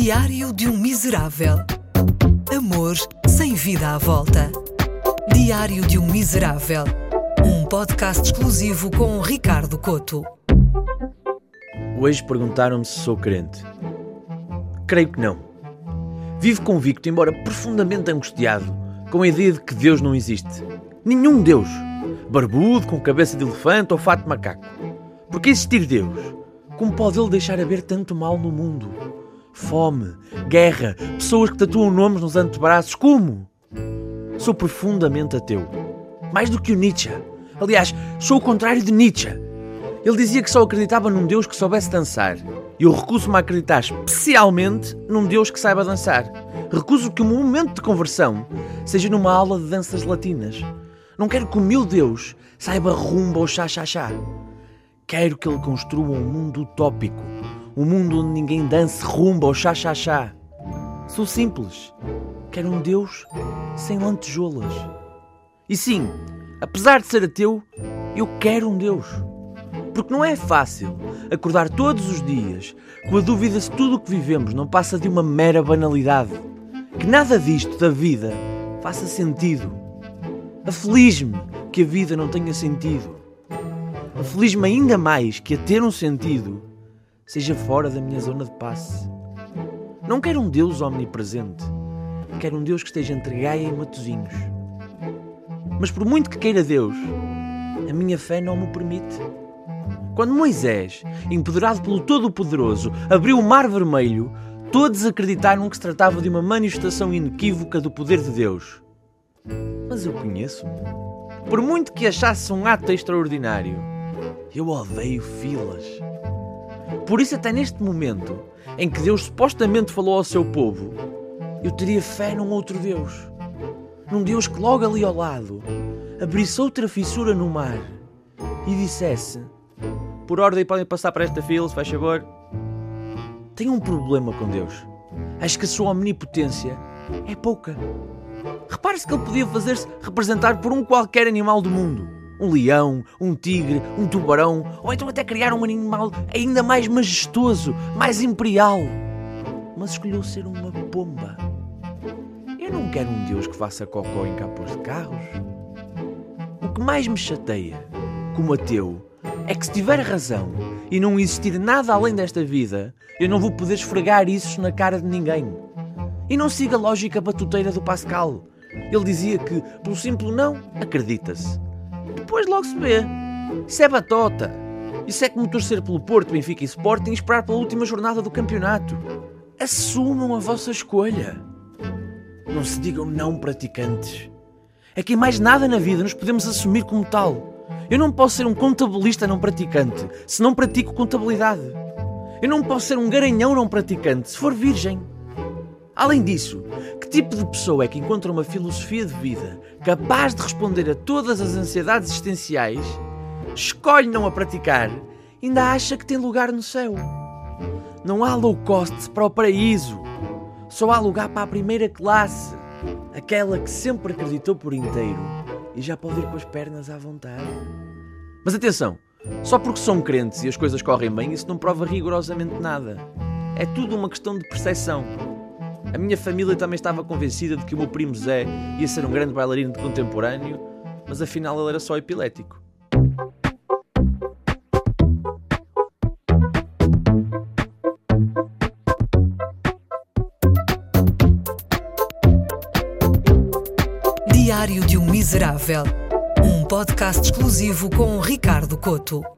Diário de um Miserável. Amor sem vida à volta. Diário de um Miserável. Um podcast exclusivo com Ricardo Coto. Hoje perguntaram-me se sou crente. Creio que não. Vivo convicto, embora profundamente angustiado, com a ideia de que Deus não existe. Nenhum Deus. Barbudo, com cabeça de elefante ou fato de macaco. Porque existir Deus? Como pode ele deixar haver tanto mal no mundo? Fome, guerra, pessoas que tatuam nomes nos antebraços. Como? Sou profundamente ateu. Mais do que o Nietzsche. Aliás, sou o contrário de Nietzsche. Ele dizia que só acreditava num Deus que soubesse dançar. E eu recuso-me a acreditar especialmente num Deus que saiba dançar. Recuso que o meu momento de conversão seja numa aula de danças latinas. Não quero que o meu Deus saiba rumba ou chá-chá-chá. Quero que ele construa um mundo utópico, um mundo onde ninguém dance rumba ou chá-chá-chá. Sou simples. Quero um Deus sem lantejoulas. E sim, apesar de ser ateu, eu quero um Deus. Porque não é fácil acordar todos os dias com a dúvida se tudo o que vivemos não passa de uma mera banalidade. Que nada disto da vida faça sentido. Aflige-me que a vida não tenha sentido. Aflige-me ainda mais que a ter um sentido seja fora da minha zona de passe. Não quero um Deus omnipresente. Quero um Deus que esteja entre Gaia e Matozinhos. Mas por muito que queira Deus, a minha fé não me permite. Quando Moisés, empoderado pelo Todo-Poderoso, abriu o Mar Vermelho, todos acreditaram que se tratava de uma manifestação inequívoca do poder de Deus. Mas eu conheço-me. Por muito que achasse um ato extraordinário, eu odeio filas. Por isso, até neste momento em que Deus supostamente falou ao seu povo, eu teria fé num outro Deus. Num Deus que logo ali ao lado abrisse outra fissura no mar e dissesse: Por ordem podem passar para esta fila, se faz favor. Tenho um problema com Deus. Acho que a sua omnipotência é pouca. Repare-se que ele podia fazer-se representar por um qualquer animal do mundo. Um leão, um tigre, um tubarão, ou então até criar um animal ainda mais majestoso, mais imperial. Mas escolheu ser uma pomba. Eu não quero um Deus que faça cocó em capôs de carros. O que mais me chateia, como ateu, é que se tiver razão e não existir nada além desta vida, eu não vou poder esfregar isso na cara de ninguém. E não siga a lógica batuteira do Pascal. Ele dizia que, pelo simples não, acredita-se. Depois logo se vê. Isso é batota. Isso é como torcer pelo Porto, Benfica e Sporting e esperar pela última jornada do campeonato. Assumam a vossa escolha. Não se digam não praticantes. É que em mais nada na vida nos podemos assumir como tal. Eu não posso ser um contabilista não praticante se não pratico contabilidade. Eu não posso ser um garanhão não praticante se for virgem. Além disso, que tipo de pessoa é que encontra uma filosofia de vida capaz de responder a todas as ansiedades existenciais, escolhe não a praticar, ainda acha que tem lugar no céu? Não há low cost para o paraíso. Só há lugar para a primeira classe. Aquela que sempre acreditou por inteiro e já pode ir com as pernas à vontade. Mas atenção, só porque são crentes e as coisas correm bem, isso não prova rigorosamente nada. É tudo uma questão de percepção. A minha família também estava convencida de que o meu primo Zé ia ser um grande bailarino de contemporâneo, mas afinal ele era só epilético. Diário de um Miserável. Um podcast exclusivo com Ricardo Coto.